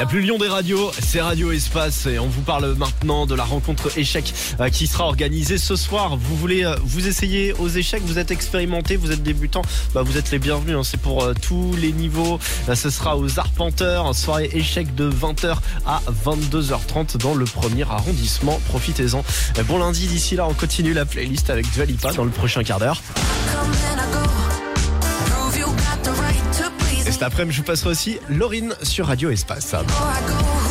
La plus lion des radios, c'est Radio Espace et on vous parle maintenant de la rencontre échec euh, qui sera organisée ce soir. Vous voulez euh, vous essayer aux échecs, vous êtes expérimenté, vous êtes débutant, bah vous êtes les bienvenus, hein. c'est pour euh, tous les niveaux. Ce sera aux Arpenteurs, soirée échec de 20h à 22h30 dans le premier arrondissement. Profitez-en. Bon lundi, d'ici là, on continue la playlist avec Dualipa dans le prochain quart d'heure. Après-midi, je vous passerai aussi Laurine sur Radio Espace.